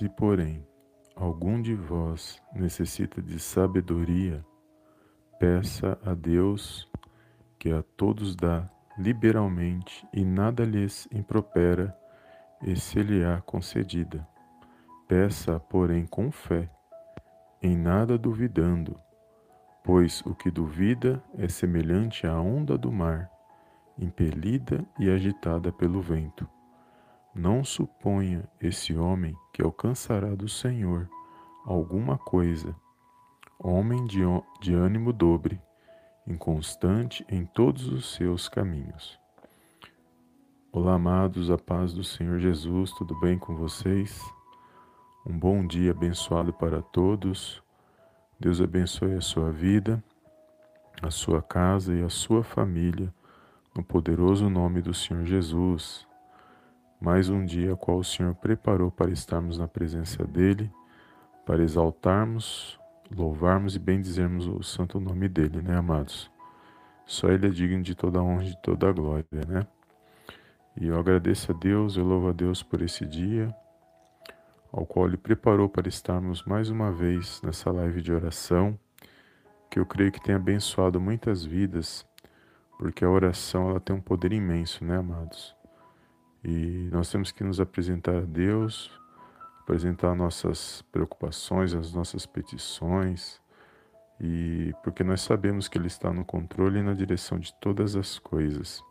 Se, porém, algum de vós necessita de sabedoria, peça a Deus, que a todos dá liberalmente e nada lhes impropera, e se lhe há concedida. Peça, porém, com fé, em nada duvidando, pois o que duvida é semelhante à onda do mar, impelida e agitada pelo vento. Não suponha esse homem que alcançará do Senhor alguma coisa. Homem de, de ânimo dobre, inconstante em todos os seus caminhos. Olá, amados, a paz do Senhor Jesus, tudo bem com vocês? Um bom dia abençoado para todos. Deus abençoe a sua vida, a sua casa e a sua família, no poderoso nome do Senhor Jesus. Mais um dia qual o Senhor preparou para estarmos na presença dEle, para exaltarmos, louvarmos e bendizermos o santo nome dEle, né, amados? Só Ele é digno de toda honra e de toda glória, né? E eu agradeço a Deus, eu louvo a Deus por esse dia, ao qual Ele preparou para estarmos mais uma vez nessa live de oração, que eu creio que tem abençoado muitas vidas, porque a oração ela tem um poder imenso, né, amados? E nós temos que nos apresentar a Deus, apresentar nossas preocupações, as nossas petições, e porque nós sabemos que Ele está no controle e na direção de todas as coisas.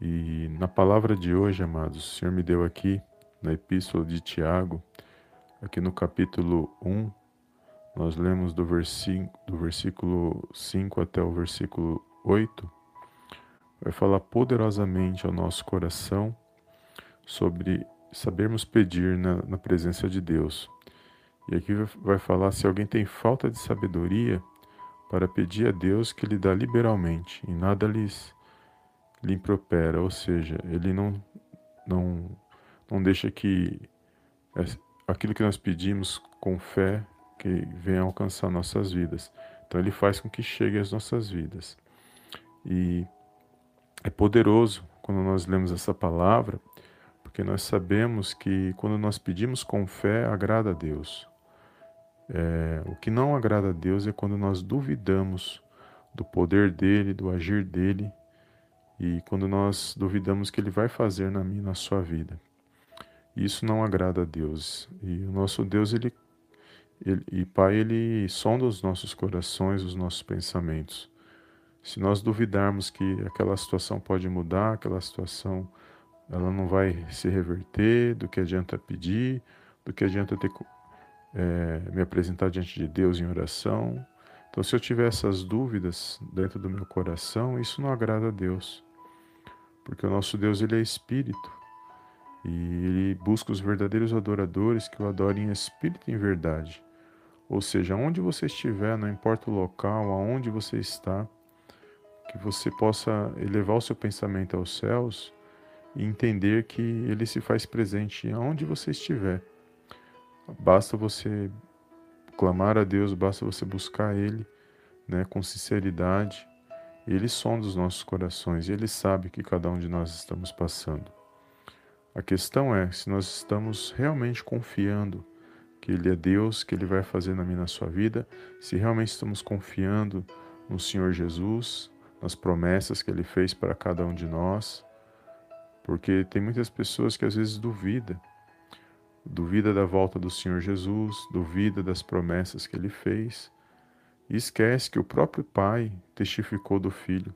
E na palavra de hoje, amados, o Senhor me deu aqui, na Epístola de Tiago, aqui no capítulo 1, nós lemos do, versículo 5 até o versículo 8, vai falar poderosamente ao nosso coração sobre sabermos pedir na, na presença de Deus. E aqui vai falar se alguém tem falta de sabedoria para pedir a Deus que lhe dá liberalmente e nada lhes lhe impropera, ou seja, ele não, não, não deixa que aquilo que nós pedimos com fé que venha alcançar nossas vidas. Então ele faz com que chegue às nossas vidas. E é poderoso quando nós lemos essa palavra, porque nós sabemos que quando nós pedimos com fé, agrada a Deus. É, o que não agrada a Deus é quando nós duvidamos do poder dele, do agir dele e quando nós duvidamos que Ele vai fazer na minha, na sua vida. Isso não agrada a Deus. E o nosso Deus, Ele, ele e Pai, Ele sonda os nossos corações, os nossos pensamentos. Se nós duvidarmos que aquela situação pode mudar, aquela situação ela não vai se reverter, do que adianta pedir, do que adianta ter, é, me apresentar diante de Deus em oração. Então, se eu tiver essas dúvidas dentro do meu coração, isso não agrada a Deus porque o nosso Deus ele é espírito e ele busca os verdadeiros adoradores que o adorem em espírito e em verdade. Ou seja, onde você estiver, não importa o local, aonde você está, que você possa elevar o seu pensamento aos céus e entender que ele se faz presente aonde você estiver. Basta você clamar a Deus, basta você buscar ele, né, com sinceridade ele sonda os nossos corações e Ele sabe que cada um de nós estamos passando. A questão é se nós estamos realmente confiando que Ele é Deus, que Ele vai fazer na minha na sua vida, se realmente estamos confiando no Senhor Jesus, nas promessas que Ele fez para cada um de nós, porque tem muitas pessoas que às vezes duvida, duvida da volta do Senhor Jesus, duvida das promessas que Ele fez, e esquece que o próprio Pai testificou do Filho.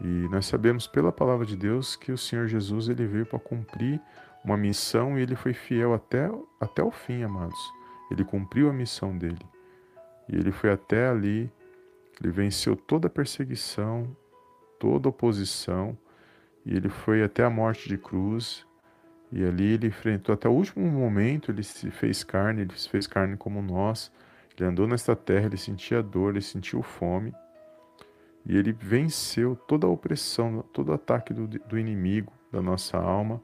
E nós sabemos pela palavra de Deus que o Senhor Jesus ele veio para cumprir uma missão e ele foi fiel até, até o fim, amados. Ele cumpriu a missão dele. E ele foi até ali, ele venceu toda perseguição, toda oposição, e ele foi até a morte de cruz. E ali ele enfrentou até o último momento, ele se fez carne, ele se fez carne como nós ele andou nesta terra, ele sentia dor, ele sentiu fome. E ele venceu toda a opressão, todo o ataque do, do inimigo da nossa alma,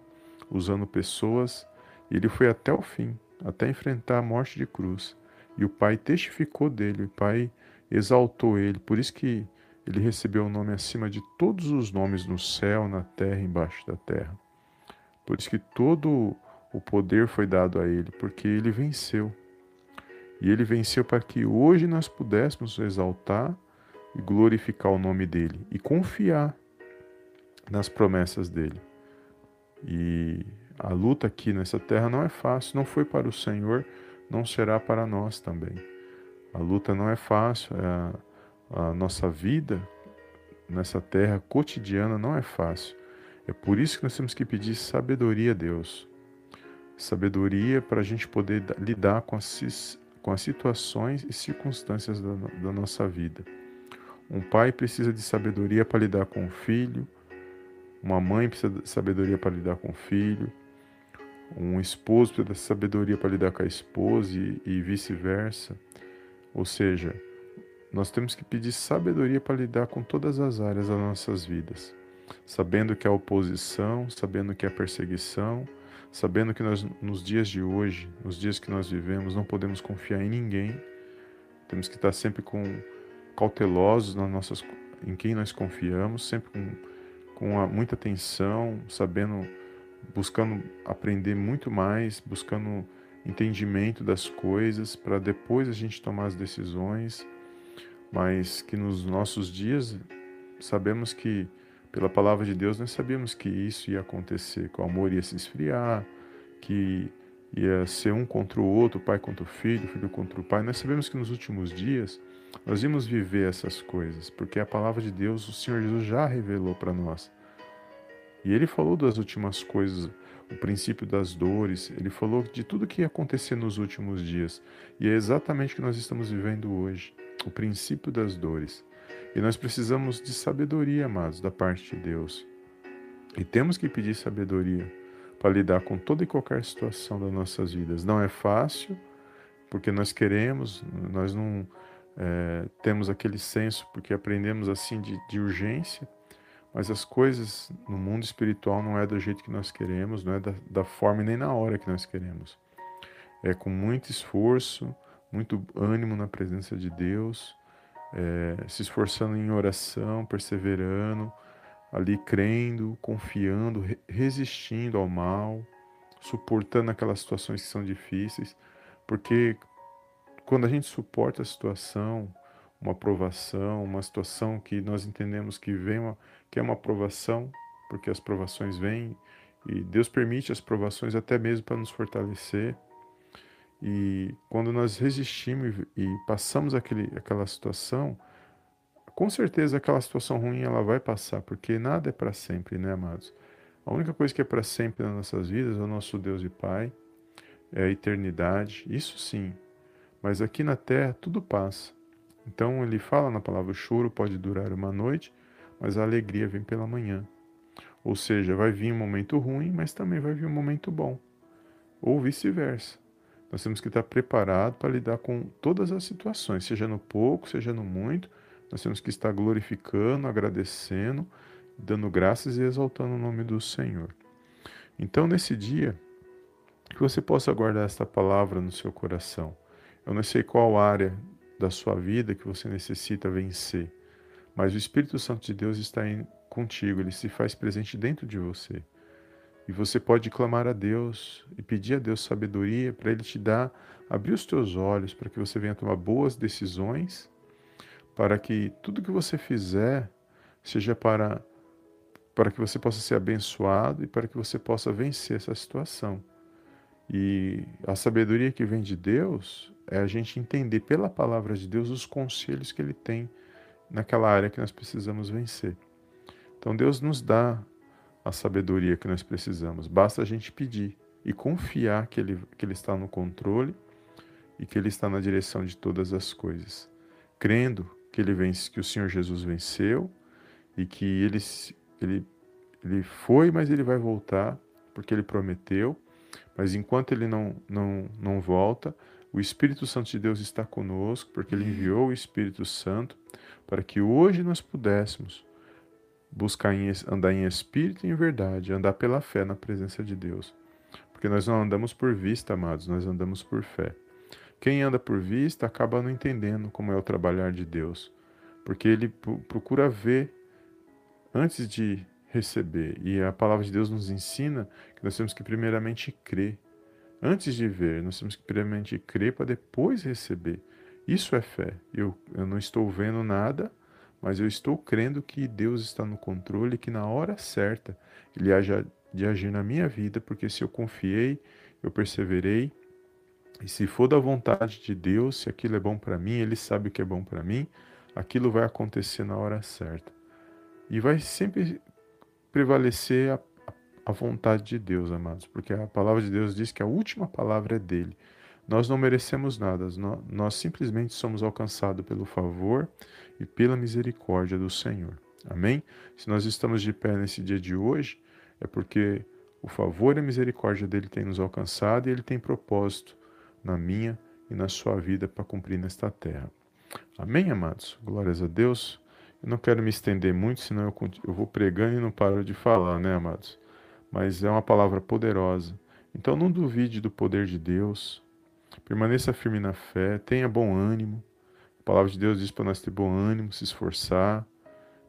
usando pessoas. E ele foi até o fim, até enfrentar a morte de cruz. E o Pai testificou dele, o Pai exaltou ele. Por isso que ele recebeu o um nome acima de todos os nomes no céu, na terra, embaixo da terra. Por isso que todo o poder foi dado a ele, porque ele venceu. E ele venceu para que hoje nós pudéssemos exaltar e glorificar o nome dele e confiar nas promessas dele. E a luta aqui nessa terra não é fácil, não foi para o Senhor, não será para nós também. A luta não é fácil, é a, a nossa vida nessa terra cotidiana não é fácil. É por isso que nós temos que pedir sabedoria a Deus. Sabedoria para a gente poder lidar com as, com as situações e circunstâncias da, da nossa vida. Um pai precisa de sabedoria para lidar com o filho, uma mãe precisa de sabedoria para lidar com o filho, um esposo precisa de sabedoria para lidar com a esposa e, e vice-versa. Ou seja, nós temos que pedir sabedoria para lidar com todas as áreas das nossas vidas, sabendo que a oposição, sabendo que a perseguição, sabendo que nós nos dias de hoje, nos dias que nós vivemos, não podemos confiar em ninguém. Temos que estar sempre com cautelosos nas nossas em quem nós confiamos, sempre com, com muita atenção, sabendo buscando aprender muito mais, buscando entendimento das coisas para depois a gente tomar as decisões, mas que nos nossos dias sabemos que pela palavra de Deus nós sabíamos que isso ia acontecer, que o amor ia se esfriar, que ia ser um contra o outro, pai contra o filho, filho contra o pai. Nós sabemos que nos últimos dias nós vimos viver essas coisas, porque a palavra de Deus, o Senhor Jesus já revelou para nós. E ele falou das últimas coisas, o princípio das dores, ele falou de tudo que ia acontecer nos últimos dias. E é exatamente o que nós estamos vivendo hoje, o princípio das dores. E nós precisamos de sabedoria, amados, da parte de Deus. E temos que pedir sabedoria para lidar com toda e qualquer situação das nossas vidas. Não é fácil, porque nós queremos, nós não é, temos aquele senso, porque aprendemos assim de, de urgência, mas as coisas no mundo espiritual não é do jeito que nós queremos, não é da, da forma nem na hora que nós queremos. É com muito esforço, muito ânimo na presença de Deus, é, se esforçando em oração, perseverando, ali crendo, confiando, resistindo ao mal, suportando aquelas situações que são difíceis, porque quando a gente suporta a situação, uma provação, uma situação que nós entendemos que vem uma, que é uma provação, porque as provações vêm e Deus permite as provações até mesmo para nos fortalecer. E quando nós resistimos e passamos aquele, aquela situação, com certeza aquela situação ruim ela vai passar, porque nada é para sempre, né, amados? A única coisa que é para sempre nas nossas vidas é o nosso Deus e Pai, é a eternidade, isso sim. Mas aqui na terra tudo passa. Então ele fala na palavra: o choro pode durar uma noite, mas a alegria vem pela manhã. Ou seja, vai vir um momento ruim, mas também vai vir um momento bom. Ou vice-versa. Nós temos que estar preparados para lidar com todas as situações, seja no pouco, seja no muito. Nós temos que estar glorificando, agradecendo, dando graças e exaltando o nome do Senhor. Então, nesse dia, que você possa guardar esta palavra no seu coração. Eu não sei qual área da sua vida que você necessita vencer. Mas o Espírito Santo de Deus está em, contigo, ele se faz presente dentro de você. E você pode clamar a Deus e pedir a Deus sabedoria para Ele te dar, abrir os teus olhos para que você venha tomar boas decisões, para que tudo que você fizer seja para, para que você possa ser abençoado e para que você possa vencer essa situação. E a sabedoria que vem de Deus é a gente entender pela palavra de Deus os conselhos que Ele tem naquela área que nós precisamos vencer. Então Deus nos dá a sabedoria que nós precisamos, basta a gente pedir e confiar que Ele, que ele está no controle e que Ele está na direção de todas as coisas, crendo que Ele vence, que o Senhor Jesus venceu e que Ele, ele, ele foi, mas Ele vai voltar, porque Ele prometeu, mas enquanto Ele não, não, não volta, o Espírito Santo de Deus está conosco, porque Ele enviou o Espírito Santo para que hoje nós pudéssemos buscar em, andar em espírito e em verdade, andar pela fé na presença de Deus. Porque nós não andamos por vista, amados, nós andamos por fé. Quem anda por vista acaba não entendendo como é o trabalhar de Deus, porque ele procura ver antes de receber. E a palavra de Deus nos ensina que nós temos que primeiramente crer antes de ver, nós temos que primeiramente crer para depois receber. Isso é fé. Eu, eu não estou vendo nada, mas eu estou crendo que Deus está no controle, que na hora certa Ele haja de agir na minha vida, porque se eu confiei, eu perseverei, e se for da vontade de Deus, se aquilo é bom para mim, Ele sabe o que é bom para mim, aquilo vai acontecer na hora certa. E vai sempre prevalecer a, a vontade de Deus, amados, porque a palavra de Deus diz que a última palavra é dele. Nós não merecemos nada, nós, simplesmente somos alcançados pelo favor e pela misericórdia do Senhor. Amém? Se nós estamos de pé nesse dia de hoje, é porque o favor e a misericórdia dele tem nos alcançado e ele tem propósito na minha e na sua vida para cumprir nesta terra. Amém, amados? Glórias a Deus. Eu não quero me estender muito, senão eu, eu vou pregando e não paro de falar, né, amados? Mas é uma palavra poderosa. Então não duvide do poder de Deus. Permaneça firme na fé, tenha bom ânimo. A palavra de Deus diz para nós ter bom ânimo, se esforçar,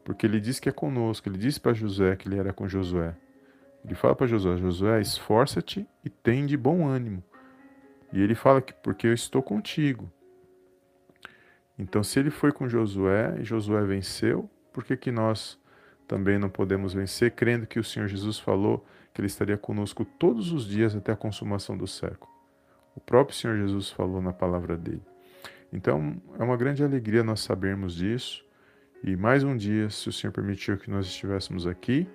porque ele diz que é conosco. Ele disse para José que ele era com Josué. Ele fala para Josué: Josué, esforça-te e tem de bom ânimo. E ele fala que porque eu estou contigo. Então, se ele foi com Josué e Josué venceu, por que, que nós também não podemos vencer, crendo que o Senhor Jesus falou que ele estaria conosco todos os dias até a consumação do século? O próprio Senhor Jesus falou na palavra dele. Então, é uma grande alegria nós sabermos disso. E mais um dia, se o Senhor permitiu que nós estivéssemos aqui,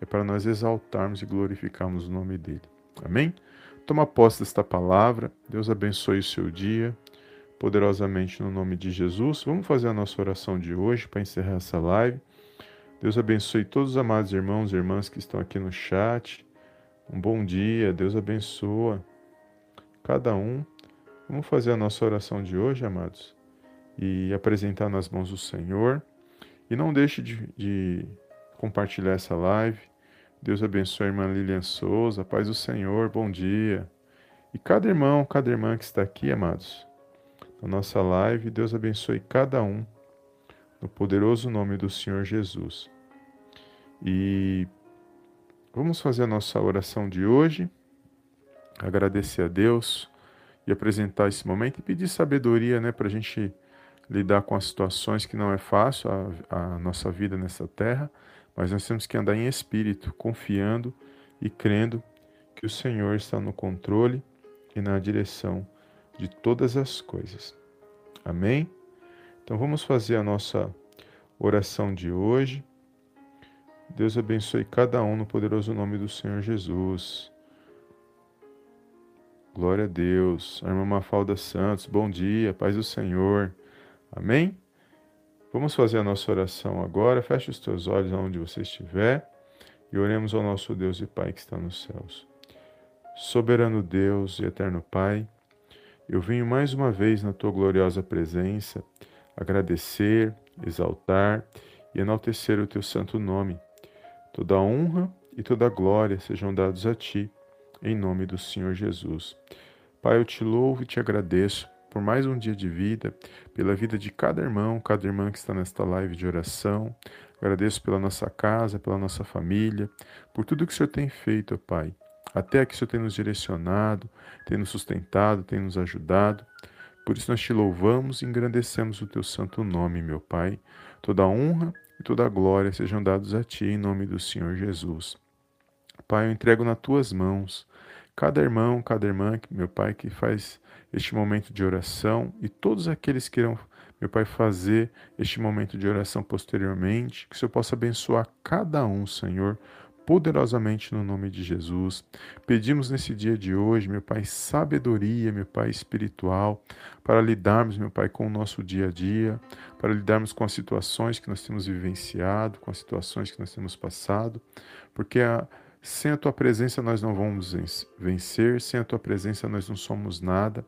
é para nós exaltarmos e glorificarmos o nome dele. Amém? Toma posse desta palavra. Deus abençoe o seu dia poderosamente no nome de Jesus. Vamos fazer a nossa oração de hoje para encerrar essa live. Deus abençoe todos os amados irmãos e irmãs que estão aqui no chat. Um bom dia, Deus abençoa cada um. Vamos fazer a nossa oração de hoje, amados, e apresentar nas mãos do Senhor. E não deixe de, de compartilhar essa live. Deus abençoe a irmã Lilian Souza, paz do Senhor, bom dia. E cada irmão, cada irmã que está aqui, amados, na nossa live, Deus abençoe cada um, no poderoso nome do Senhor Jesus. E vamos fazer a nossa oração de hoje, agradecer a Deus e apresentar esse momento e pedir sabedoria né, para a gente lidar com as situações que não é fácil, a, a nossa vida nessa terra, mas nós temos que andar em espírito, confiando e crendo que o Senhor está no controle e na direção de todas as coisas. Amém? Então vamos fazer a nossa oração de hoje. Deus abençoe cada um no poderoso nome do Senhor Jesus. Glória a Deus. A irmã Mafalda Santos, bom dia, paz do Senhor. Amém? Vamos fazer a nossa oração agora. Feche os teus olhos onde você estiver e oremos ao nosso Deus e Pai que está nos céus. Soberano Deus e eterno Pai, eu venho mais uma vez na tua gloriosa presença agradecer, exaltar e enaltecer o teu santo nome. Toda honra e toda glória sejam dados a ti, em nome do Senhor Jesus. Pai, eu te louvo e te agradeço por mais um dia de vida, pela vida de cada irmão, cada irmã que está nesta live de oração. Agradeço pela nossa casa, pela nossa família, por tudo que o Senhor tem feito, Pai. Até aqui o Senhor tem nos direcionado, tem nos sustentado, tem nos ajudado. Por isso nós te louvamos e engrandecemos o teu santo nome, meu Pai. Toda honra e toda glória sejam dados a ti em nome do Senhor Jesus. Pai, eu entrego nas tuas mãos cada irmão, cada irmã, meu Pai, que faz este momento de oração e todos aqueles que irão, meu Pai, fazer este momento de oração posteriormente, que o Senhor possa abençoar cada um, Senhor, poderosamente no nome de Jesus. Pedimos nesse dia de hoje, meu Pai, sabedoria, meu Pai, espiritual, para lidarmos, meu Pai, com o nosso dia a dia, para lidarmos com as situações que nós temos vivenciado, com as situações que nós temos passado, porque a sem a tua presença nós não vamos vencer, sem a tua presença nós não somos nada.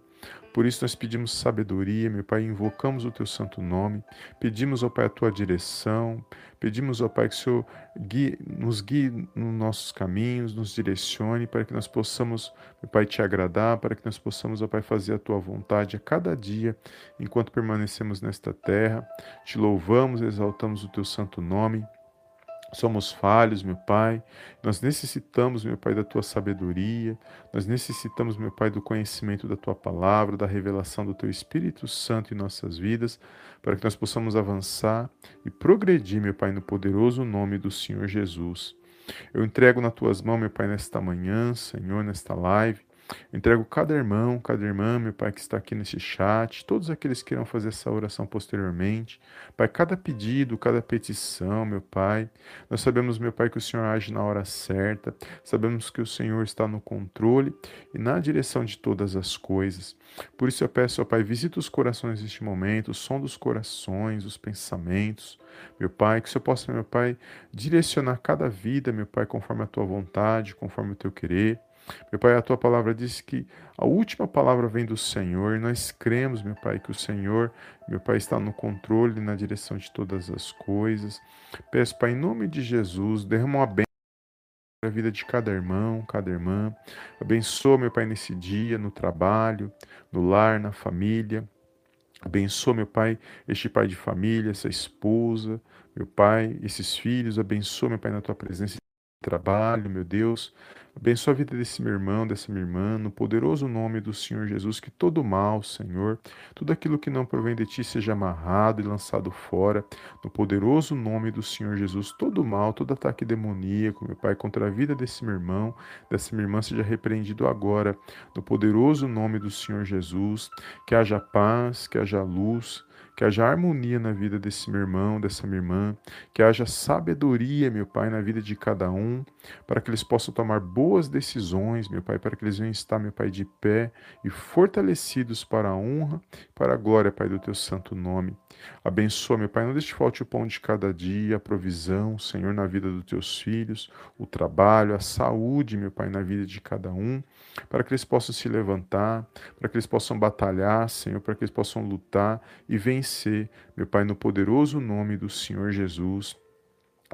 Por isso nós pedimos sabedoria, meu Pai, invocamos o teu santo nome, pedimos, ó Pai, a tua direção, pedimos, ó Pai, que o Senhor guie, nos guie nos nossos caminhos, nos direcione para que nós possamos, meu Pai, te agradar, para que nós possamos, ó Pai, fazer a tua vontade a cada dia, enquanto permanecemos nesta terra. Te louvamos, exaltamos o teu santo nome. Somos falhos, meu Pai. Nós necessitamos, meu Pai, da tua sabedoria. Nós necessitamos, meu Pai, do conhecimento da tua palavra, da revelação do teu Espírito Santo em nossas vidas, para que nós possamos avançar e progredir, meu Pai, no poderoso nome do Senhor Jesus. Eu entrego nas tuas mãos, meu Pai, nesta manhã, Senhor, nesta live. Entrego cada irmão, cada irmã, meu Pai, que está aqui nesse chat, todos aqueles que irão fazer essa oração posteriormente. Pai, cada pedido, cada petição, meu Pai. Nós sabemos, meu Pai, que o Senhor age na hora certa. Sabemos que o Senhor está no controle e na direção de todas as coisas. Por isso eu peço, ó Pai, visita os corações neste momento, o som dos corações, os pensamentos. Meu Pai, que o Senhor possa, meu Pai, direcionar cada vida, meu Pai, conforme a tua vontade, conforme o teu querer. Meu Pai, a tua palavra diz que a última palavra vem do Senhor e nós cremos, meu Pai, que o Senhor, meu Pai, está no controle, na direção de todas as coisas. Peço, Pai, em nome de Jesus, derrama uma bênção a vida de cada irmão, cada irmã. Abençoa, meu Pai, nesse dia, no trabalho, no lar, na família. Abençoa, meu Pai, este pai de família, essa esposa, meu Pai, esses filhos. Abençoa, meu Pai, na tua presença trabalho, meu Deus. Abençoa a vida desse meu irmão, dessa minha irmã, no poderoso nome do Senhor Jesus, que todo mal, Senhor, tudo aquilo que não provém de ti seja amarrado e lançado fora, no poderoso nome do Senhor Jesus, todo mal, todo ataque demoníaco, meu Pai, contra a vida desse meu irmão, dessa minha irmã, seja repreendido agora, no poderoso nome do Senhor Jesus, que haja paz, que haja luz, que haja harmonia na vida desse meu irmão, dessa minha irmã, que haja sabedoria, meu Pai, na vida de cada um, para que eles possam tomar boas decisões, meu Pai, para que eles venham estar, meu Pai, de pé e fortalecidos para a honra, para a glória, Pai, do teu santo nome. Abençoa, meu Pai, não deixe falte o pão de cada dia, a provisão, Senhor, na vida dos teus filhos, o trabalho, a saúde, meu Pai, na vida de cada um, para que eles possam se levantar, para que eles possam batalhar, Senhor, para que eles possam lutar e vencer, meu Pai, no poderoso nome do Senhor Jesus.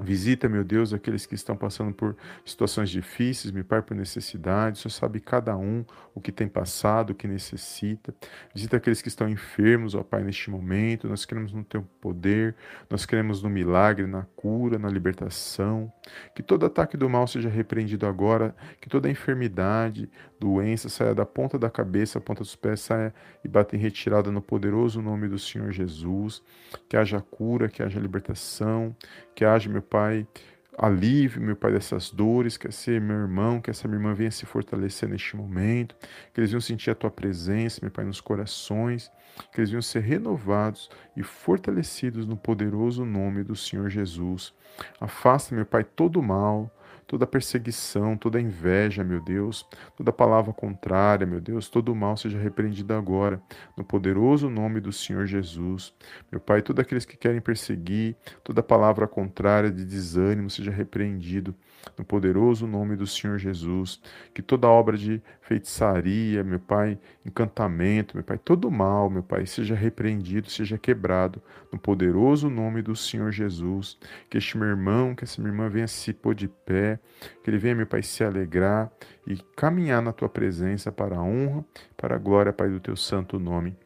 Visita, meu Deus, aqueles que estão passando por situações difíceis, meu Pai, por necessidades. O Senhor sabe cada um o que tem passado, o que necessita. Visita aqueles que estão enfermos, ó Pai, neste momento. Nós queremos no Teu poder, nós queremos no milagre, na cura, na libertação. Que todo ataque do mal seja repreendido agora, que toda enfermidade, doença saia da ponta da cabeça, a ponta dos pés saia e bata em retirada no poderoso nome do Senhor Jesus. Que haja cura, que haja libertação, que haja, meu Pai, alívio, meu Pai, dessas dores, que esse meu irmão, que essa minha irmã venha se fortalecer neste momento, que eles venham sentir a Tua presença, meu Pai, nos corações, que eles venham ser renovados e fortalecidos no poderoso nome do Senhor Jesus. Afasta, meu Pai, todo o mal, toda perseguição, toda inveja, meu Deus, toda palavra contrária, meu Deus, todo mal seja repreendido agora, no poderoso nome do Senhor Jesus. Meu Pai, todos aqueles que querem perseguir, toda palavra contrária de desânimo seja repreendido, no poderoso nome do Senhor Jesus. Que toda obra de feitiçaria, meu Pai, encantamento, meu Pai, todo mal, meu Pai, seja repreendido, seja quebrado, no poderoso nome do Senhor Jesus. Que este meu irmão, que essa minha irmã venha se pôr de pé, que ele venha, meu Pai, se alegrar e caminhar na tua presença para a honra, para a glória, Pai, do teu santo nome.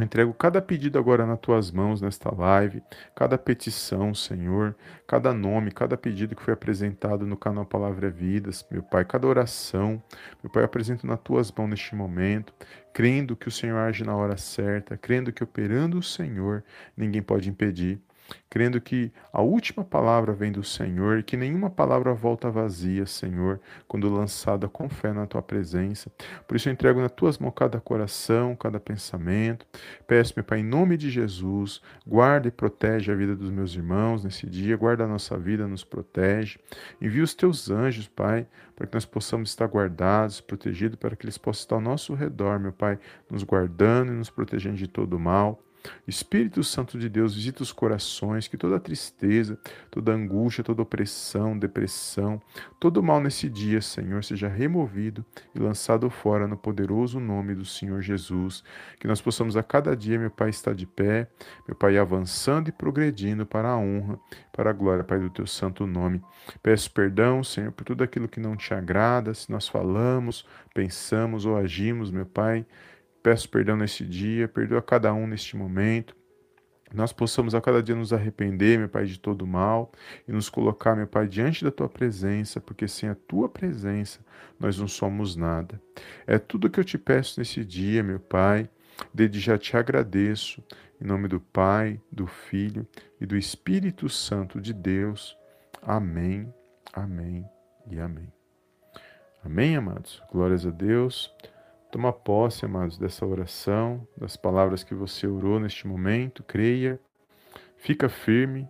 Entrego cada pedido agora nas tuas mãos nesta live, cada petição, Senhor, cada nome, cada pedido que foi apresentado no canal Palavra é Vidas, meu Pai, cada oração, meu Pai, eu apresento nas tuas mãos neste momento, crendo que o Senhor age na hora certa, crendo que operando o Senhor, ninguém pode impedir crendo que a última palavra vem do Senhor e que nenhuma palavra volta vazia, Senhor, quando lançada com fé na tua presença. Por isso eu entrego nas tuas mãos cada coração, cada pensamento. Peço, meu Pai, em nome de Jesus, guarda e protege a vida dos meus irmãos nesse dia, guarda a nossa vida, nos protege. Envia os teus anjos, Pai, para que nós possamos estar guardados, protegidos, para que eles possam estar ao nosso redor, meu Pai, nos guardando e nos protegendo de todo mal. Espírito Santo de Deus, visita os corações, que toda tristeza, toda angústia, toda opressão, depressão, todo mal nesse dia, Senhor, seja removido e lançado fora no poderoso nome do Senhor Jesus. Que nós possamos a cada dia, meu Pai, estar de pé, meu Pai, avançando e progredindo para a honra, para a glória, Pai, do teu santo nome. Peço perdão, Senhor, por tudo aquilo que não te agrada, se nós falamos, pensamos ou agimos, meu Pai Peço perdão nesse dia, perdoa cada um neste momento. nós possamos a cada dia nos arrepender, meu Pai, de todo mal e nos colocar, meu Pai, diante da tua presença, porque sem a tua presença nós não somos nada. É tudo que eu te peço nesse dia, meu Pai. Desde já te agradeço, em nome do Pai, do Filho e do Espírito Santo de Deus. Amém, amém e amém. Amém, amados? Glórias a Deus. Toma posse, amados, dessa oração, das palavras que você orou neste momento, creia, fica firme,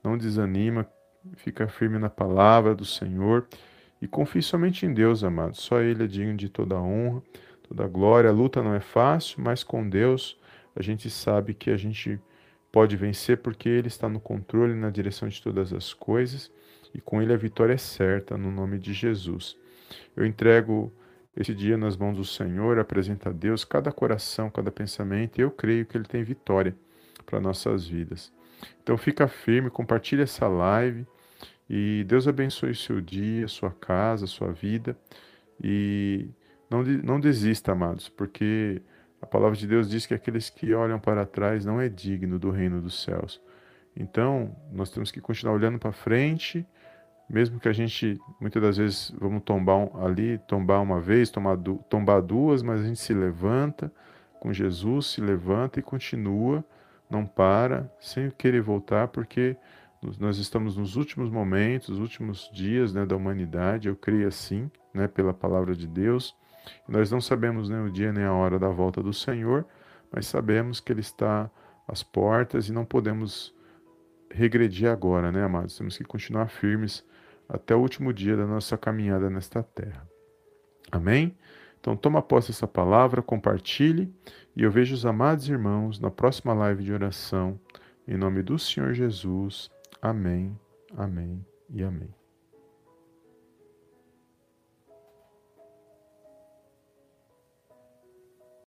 não desanima, fica firme na palavra do Senhor e confie somente em Deus, amados. Só Ele é digno de toda a honra, toda a glória. A luta não é fácil, mas com Deus a gente sabe que a gente pode vencer porque Ele está no controle, na direção de todas as coisas e com Ele a vitória é certa, no nome de Jesus. Eu entrego esse dia nas mãos do Senhor, apresenta a Deus cada coração, cada pensamento, e eu creio que Ele tem vitória para nossas vidas. Então fica firme, compartilhe essa live e Deus abençoe seu dia, sua casa, sua vida e não, não desista, amados, porque a palavra de Deus diz que aqueles que olham para trás não é digno do reino dos céus. Então, nós temos que continuar olhando para frente mesmo que a gente muitas das vezes vamos tombar um, ali, tombar uma vez, tomar, du, tombar duas, mas a gente se levanta com Jesus, se levanta e continua, não para, sem querer voltar, porque nós estamos nos últimos momentos, os últimos dias né, da humanidade, eu creio assim, né, pela palavra de Deus. Nós não sabemos nem né, o dia nem a hora da volta do Senhor, mas sabemos que Ele está às portas e não podemos regredir agora, né, amados? Temos que continuar firmes até o último dia da nossa caminhada nesta terra. Amém? Então toma posse dessa palavra, compartilhe e eu vejo os amados irmãos na próxima live de oração. Em nome do Senhor Jesus. Amém, amém e amém.